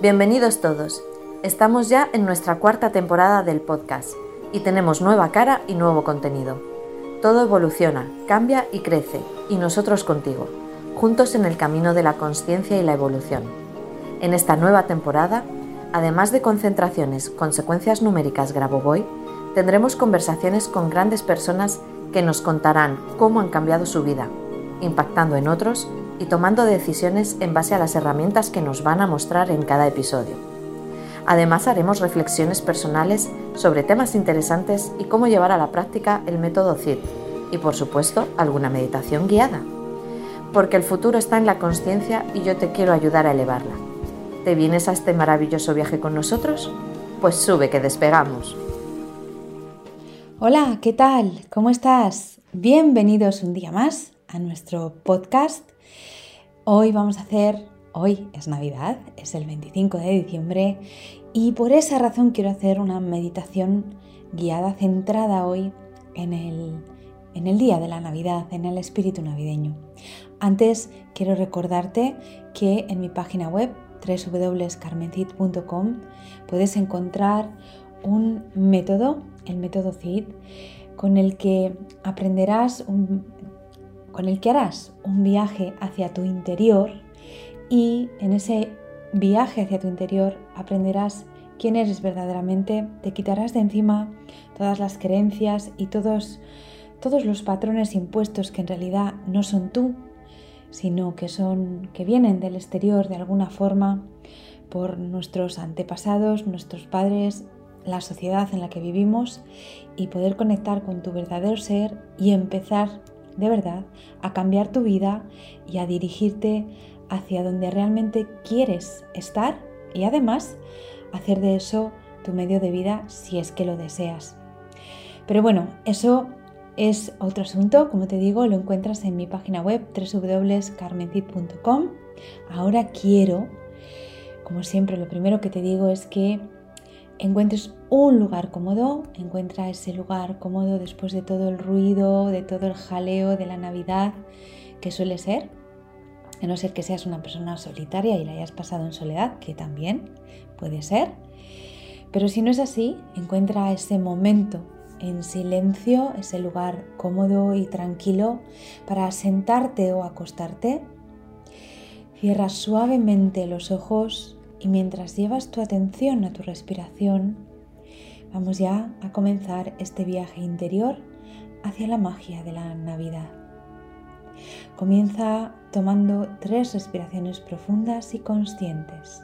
Bienvenidos todos. Estamos ya en nuestra cuarta temporada del podcast y tenemos nueva cara y nuevo contenido. Todo evoluciona, cambia y crece, y nosotros contigo, juntos en el camino de la conciencia y la evolución. En esta nueva temporada, además de concentraciones, consecuencias numéricas Grabovoi, tendremos conversaciones con grandes personas que nos contarán cómo han cambiado su vida, impactando en otros y tomando decisiones en base a las herramientas que nos van a mostrar en cada episodio. Además haremos reflexiones personales sobre temas interesantes y cómo llevar a la práctica el método CID y por supuesto alguna meditación guiada. Porque el futuro está en la conciencia y yo te quiero ayudar a elevarla. ¿Te vienes a este maravilloso viaje con nosotros? Pues sube que despegamos. Hola, ¿qué tal? ¿Cómo estás? Bienvenidos un día más a nuestro podcast Hoy vamos a hacer, hoy es Navidad, es el 25 de diciembre y por esa razón quiero hacer una meditación guiada centrada hoy en el, en el día de la Navidad, en el espíritu navideño. Antes quiero recordarte que en mi página web www.carmencid.com puedes encontrar un método, el método CID, con el que aprenderás un, con el que harás un viaje hacia tu interior y en ese viaje hacia tu interior aprenderás quién eres verdaderamente, te quitarás de encima todas las creencias y todos, todos los patrones impuestos que en realidad no son tú, sino que son que vienen del exterior de alguna forma por nuestros antepasados, nuestros padres, la sociedad en la que vivimos y poder conectar con tu verdadero ser y empezar de verdad a cambiar tu vida y a dirigirte hacia donde realmente quieres estar y además hacer de eso tu medio de vida si es que lo deseas. Pero bueno, eso es otro asunto, como te digo, lo encuentras en mi página web www.carmencid.com. Ahora quiero, como siempre, lo primero que te digo es que encuentres un lugar cómodo, encuentra ese lugar cómodo después de todo el ruido, de todo el jaleo de la Navidad que suele ser, a no ser que seas una persona solitaria y la hayas pasado en soledad, que también puede ser. Pero si no es así, encuentra ese momento en silencio, ese lugar cómodo y tranquilo para sentarte o acostarte. Cierra suavemente los ojos y mientras llevas tu atención a tu respiración, vamos ya a comenzar este viaje interior hacia la magia de la Navidad. Comienza tomando tres respiraciones profundas y conscientes.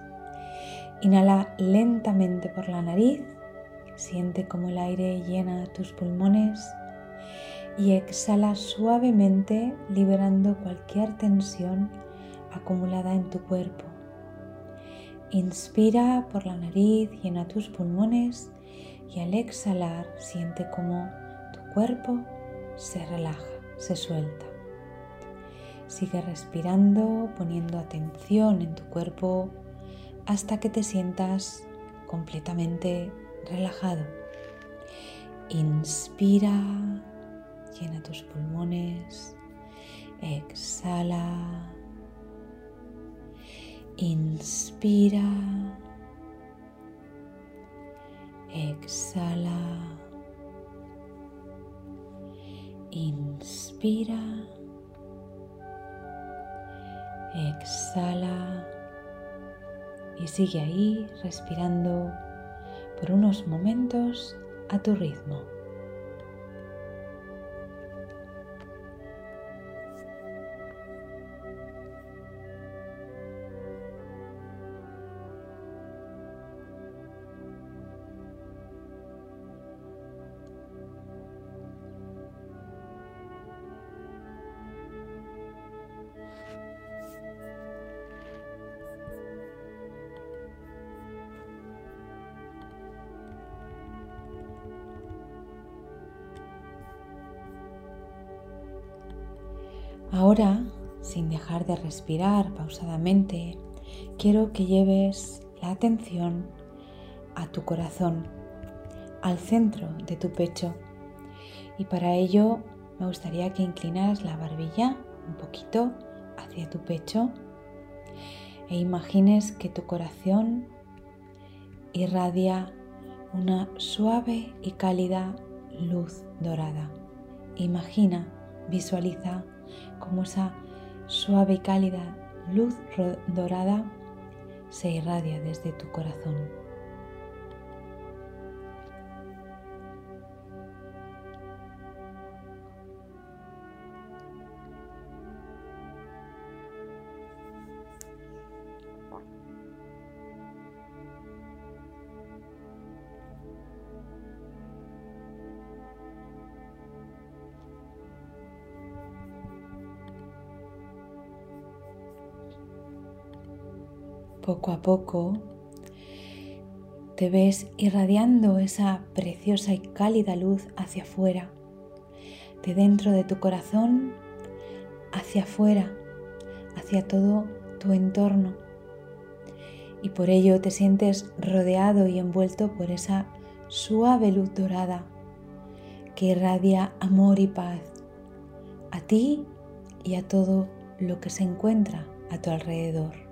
Inhala lentamente por la nariz, siente como el aire llena tus pulmones y exhala suavemente liberando cualquier tensión acumulada en tu cuerpo. Inspira por la nariz, llena tus pulmones y al exhalar siente como tu cuerpo se relaja, se suelta. Sigue respirando, poniendo atención en tu cuerpo hasta que te sientas completamente relajado. Inspira, llena tus pulmones, exhala Inspira. Exhala. Inspira. Exhala. Y sigue ahí respirando por unos momentos a tu ritmo. Ahora, sin dejar de respirar pausadamente, quiero que lleves la atención a tu corazón, al centro de tu pecho. Y para ello me gustaría que inclinaras la barbilla un poquito hacia tu pecho. e imagines que tu corazón irradia una suave y cálida luz dorada. Imagina, visualiza cómo esa suave y cálida luz dorada se irradia desde tu corazón. Poco a poco te ves irradiando esa preciosa y cálida luz hacia afuera, de dentro de tu corazón hacia afuera, hacia todo tu entorno. Y por ello te sientes rodeado y envuelto por esa suave luz dorada que irradia amor y paz a ti y a todo lo que se encuentra a tu alrededor.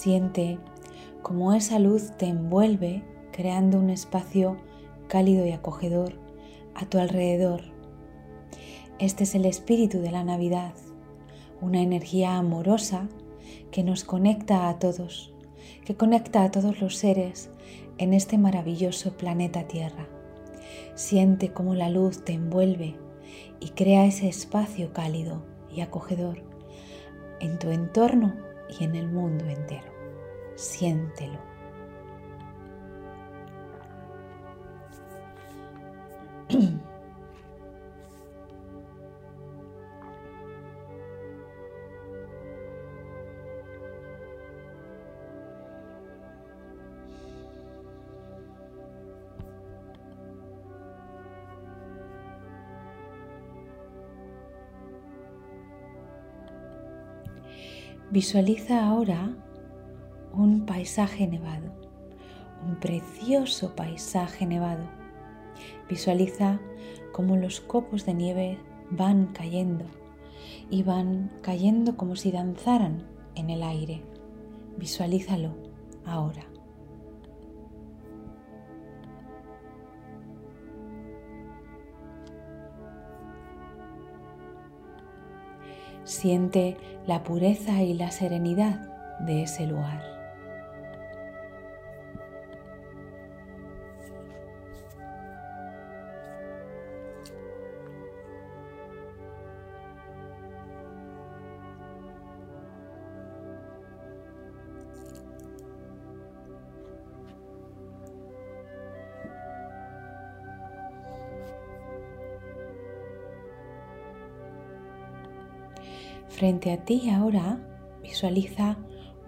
Siente como esa luz te envuelve creando un espacio cálido y acogedor a tu alrededor. Este es el espíritu de la Navidad, una energía amorosa que nos conecta a todos, que conecta a todos los seres en este maravilloso planeta Tierra. Siente cómo la luz te envuelve y crea ese espacio cálido y acogedor en tu entorno y en el mundo entero siéntelo. Visualiza ahora un paisaje nevado, un precioso paisaje nevado. Visualiza cómo los copos de nieve van cayendo y van cayendo como si danzaran en el aire. Visualízalo ahora. Siente la pureza y la serenidad de ese lugar. Frente a ti ahora visualiza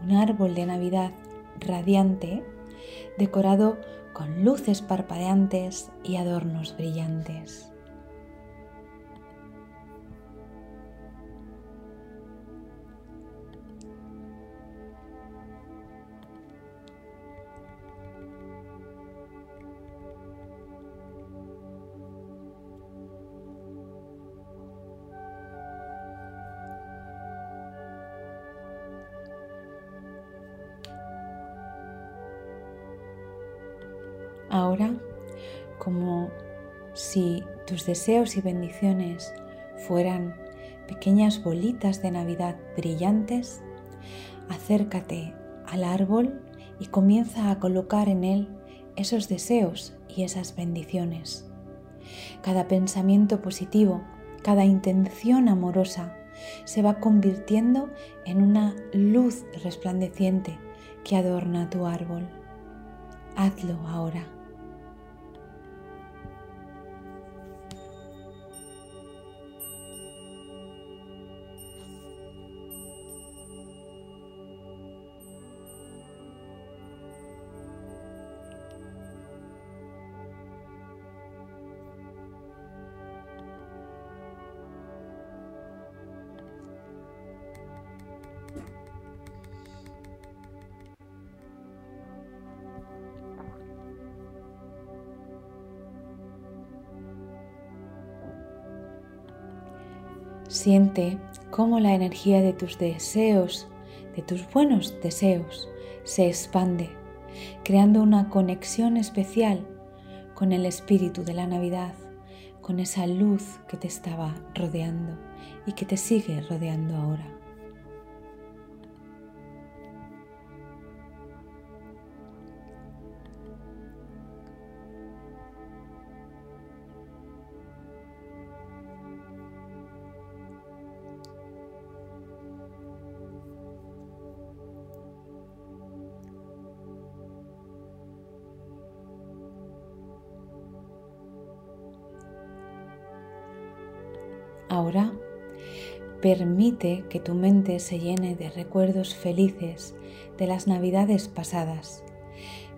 un árbol de Navidad radiante decorado con luces parpadeantes y adornos brillantes. Ahora, como si tus deseos y bendiciones fueran pequeñas bolitas de Navidad brillantes, acércate al árbol y comienza a colocar en él esos deseos y esas bendiciones. Cada pensamiento positivo, cada intención amorosa se va convirtiendo en una luz resplandeciente que adorna tu árbol. Hazlo ahora. Siente cómo la energía de tus deseos, de tus buenos deseos, se expande, creando una conexión especial con el espíritu de la Navidad, con esa luz que te estaba rodeando y que te sigue rodeando ahora. Ahora permite que tu mente se llene de recuerdos felices de las navidades pasadas.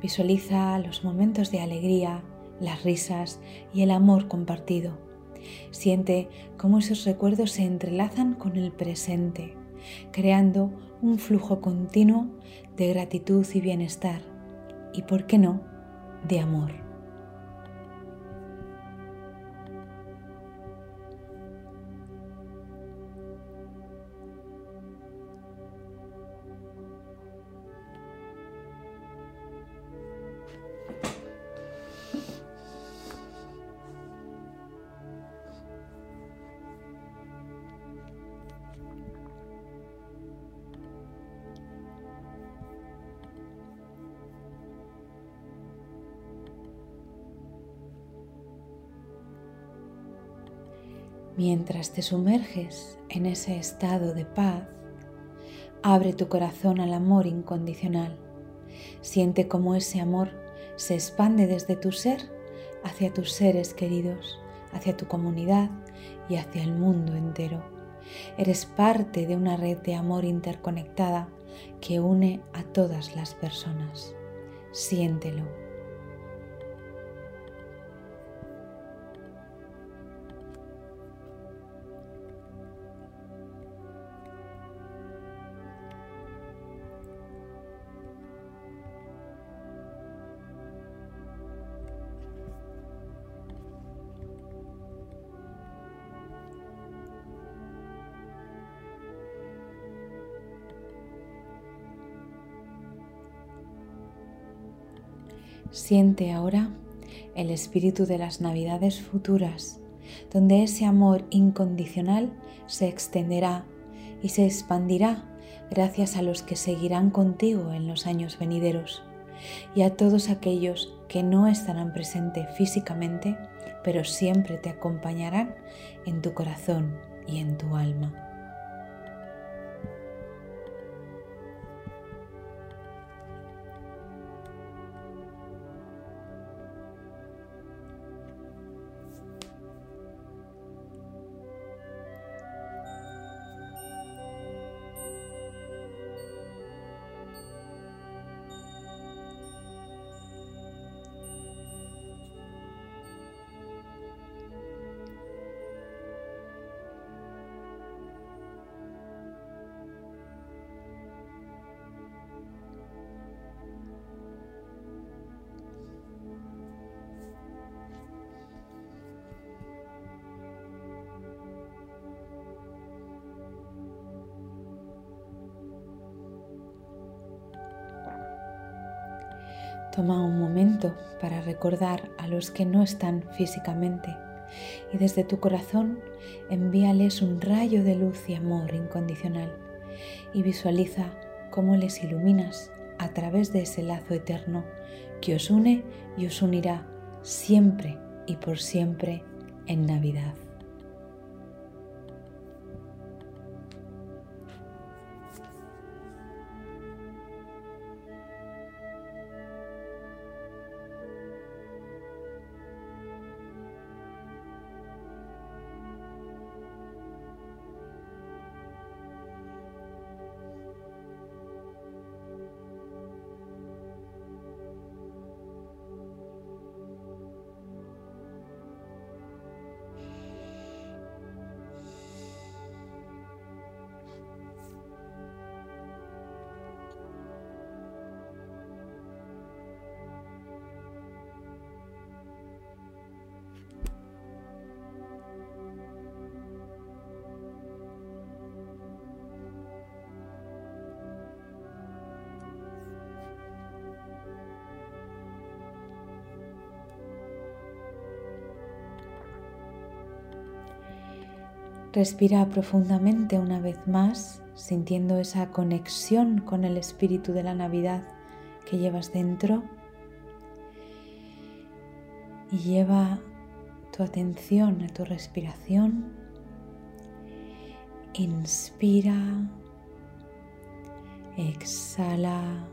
Visualiza los momentos de alegría, las risas y el amor compartido. Siente cómo esos recuerdos se entrelazan con el presente, creando un flujo continuo de gratitud y bienestar y, por qué no, de amor. Mientras te sumerges en ese estado de paz, abre tu corazón al amor incondicional. Siente cómo ese amor se expande desde tu ser hacia tus seres queridos, hacia tu comunidad y hacia el mundo entero. Eres parte de una red de amor interconectada que une a todas las personas. Siéntelo. Siente ahora el espíritu de las navidades futuras, donde ese amor incondicional se extenderá y se expandirá gracias a los que seguirán contigo en los años venideros y a todos aquellos que no estarán presentes físicamente, pero siempre te acompañarán en tu corazón y en tu alma. Toma un momento para recordar a los que no están físicamente y desde tu corazón envíales un rayo de luz y amor incondicional y visualiza cómo les iluminas a través de ese lazo eterno que os une y os unirá siempre y por siempre en Navidad. Respira profundamente una vez más, sintiendo esa conexión con el espíritu de la Navidad que llevas dentro. Y lleva tu atención a tu respiración. Inspira, exhala,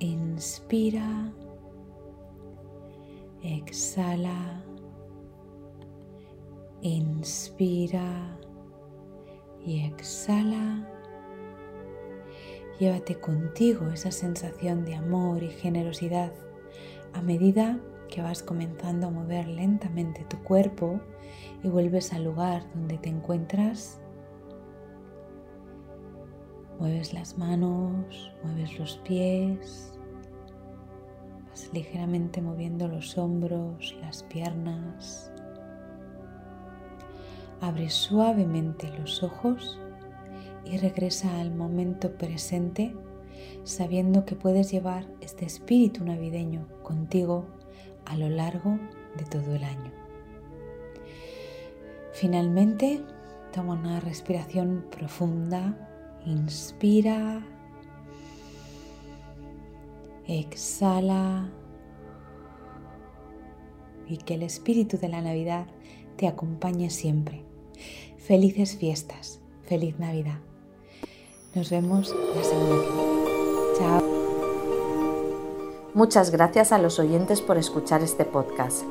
inspira, exhala Inspira y exhala. Llévate contigo esa sensación de amor y generosidad a medida que vas comenzando a mover lentamente tu cuerpo y vuelves al lugar donde te encuentras. Mueves las manos, mueves los pies, vas ligeramente moviendo los hombros, las piernas. Abre suavemente los ojos y regresa al momento presente sabiendo que puedes llevar este espíritu navideño contigo a lo largo de todo el año. Finalmente, toma una respiración profunda, inspira, exhala y que el espíritu de la Navidad te acompañe siempre. Felices fiestas, feliz Navidad. Nos vemos la semana que viene. Chao. Muchas gracias a los oyentes por escuchar este podcast.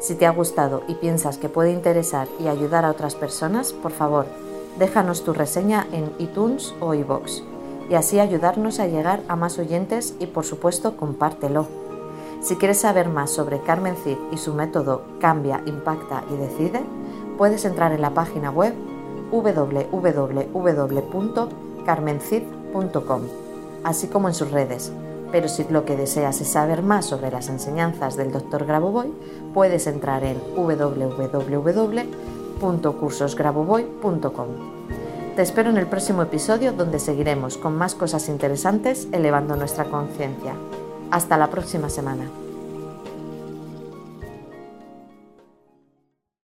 Si te ha gustado y piensas que puede interesar y ayudar a otras personas, por favor, déjanos tu reseña en iTunes o iVoox y así ayudarnos a llegar a más oyentes y por supuesto compártelo. Si quieres saber más sobre Carmen Cid y su método Cambia, Impacta y Decide, puedes entrar en la página web www.carmencid.com, así como en sus redes. Pero si lo que deseas es saber más sobre las enseñanzas del Dr. Grabovoi, puedes entrar en www.cursosgrabovoi.com. Te espero en el próximo episodio donde seguiremos con más cosas interesantes elevando nuestra conciencia. Hasta la próxima semana.